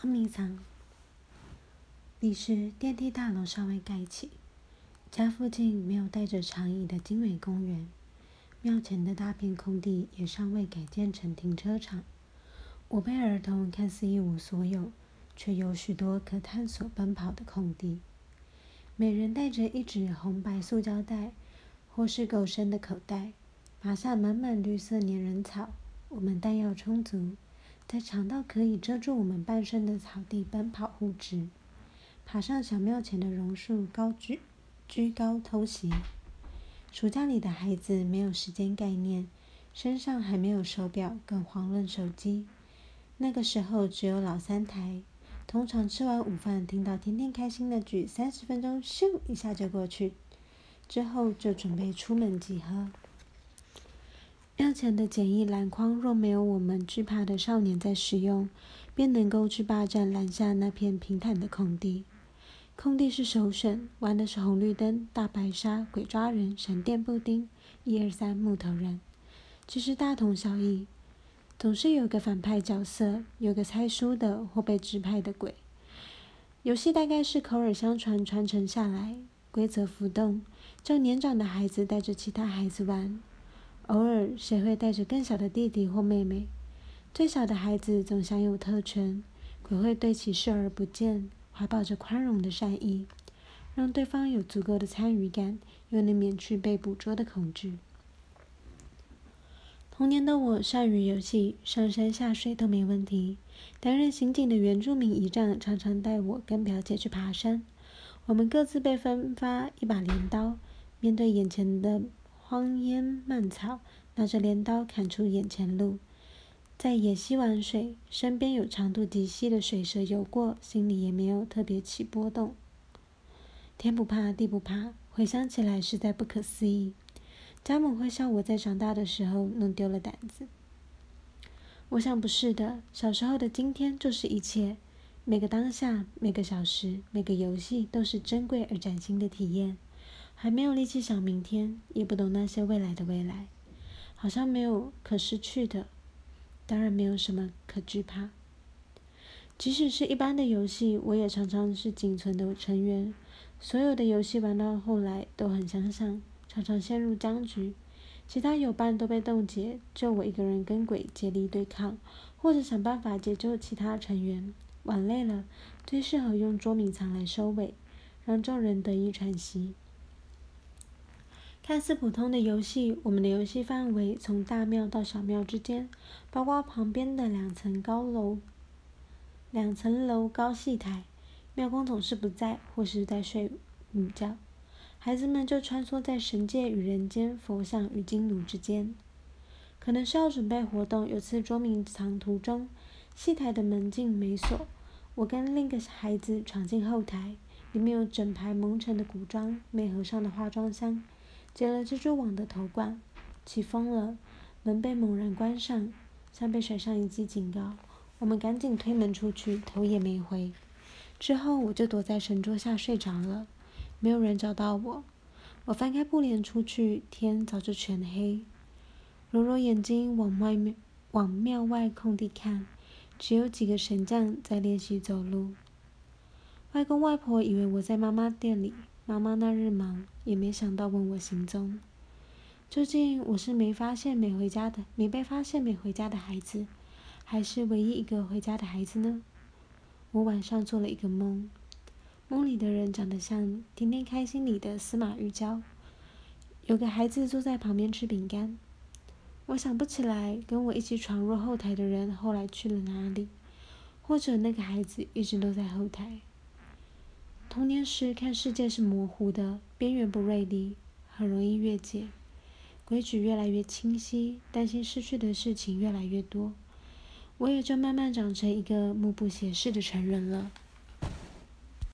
捉迷藏。历史电梯大楼尚未盖起，家附近没有带着长椅的经纬公园，庙前的大片空地也尚未改建成停车场。我辈儿童看似一无所有，却有许多可探索奔跑的空地。每人带着一纸红白塑胶袋，或是够深的口袋，拔下满满绿色粘人草。我们弹药充足，在长到可以遮住我们半身的草地奔跑护直，爬上小庙前的榕树高居居高偷袭。暑假里的孩子没有时间概念，身上还没有手表，更遑论手机。那个时候只有老三台，通常吃完午饭，听到天天开心的剧，三十分钟咻一下就过去，之后就准备出门集合。庙前的简易篮筐，若没有我们惧怕的少年在使用，便能够去霸占篮下那片平坦的空地。空地是首选，玩的是红绿灯、大白鲨、鬼抓人、闪电布丁、一二三木头人，其实大同小异。总是有个反派角色，有个猜输的或被指派的鬼。游戏大概是口耳相传传承下来，规则浮动，叫年长的孩子带着其他孩子玩。偶尔，谁会带着更小的弟弟或妹妹？最小的孩子总享有特权，鬼会对其视而不见，怀抱着宽容的善意，让对方有足够的参与感，又能免去被捕捉的恐惧。童年的我善于游戏，上山下水都没问题。担任刑警的原住民姨丈常常带我跟表姐去爬山，我们各自被分发一把镰刀，面对眼前的。荒烟蔓草，拿着镰刀砍出眼前路。在野溪玩水，身边有长度极细的水蛇游过，心里也没有特别起波动。天不怕地不怕，回想起来实在不可思议。家母会笑我在长大的时候弄丢了胆子。我想不是的，小时候的今天就是一切，每个当下，每个小时，每个游戏都是珍贵而崭新的体验。还没有力气想明天，也不懂那些未来的未来，好像没有可失去的，当然没有什么可惧怕。即使是一般的游戏，我也常常是仅存的成员。所有的游戏玩到后来都很相像，常常陷入僵局，其他友伴都被冻结，就我一个人跟鬼接力对抗，或者想办法解救其他成员。玩累了，最适合用捉迷藏来收尾，让众人得以喘息。看似普通的游戏，我们的游戏范围从大庙到小庙之间，包括旁边的两层高楼、两层楼高戏台。庙公总是不在，或是在睡午觉，孩子们就穿梭在神界与人间、佛像与金炉之间。可能是要准备活动。有次捉迷藏途中，戏台的门禁没锁，我跟另一个孩子闯进后台，里面有整排蒙尘的古装、没合上的化妆箱。结了蜘蛛网的头冠，起风了，门被猛然关上，像被甩上一记警告。我们赶紧推门出去，头也没回。之后我就躲在神桌下睡着了，没有人找到我。我翻开布帘出去，天早就全黑。揉揉眼睛，往外面往庙外空地看，只有几个神将在练习走路。外公外婆以为我在妈妈店里。妈妈那日忙，也没想到问我行踪。究竟我是没发现没回家的，没被发现没回家的孩子，还是唯一一个回家的孩子呢？我晚上做了一个梦，梦里的人长得像《天天开心》里的司马玉娇，有个孩子坐在旁边吃饼干。我想不起来跟我一起闯入后台的人后来去了哪里，或者那个孩子一直都在后台。童年时看世界是模糊的，边缘不锐利，很容易越界，规矩越来越清晰，担心失去的事情越来越多，我也就慢慢长成一个目不斜视的成人了。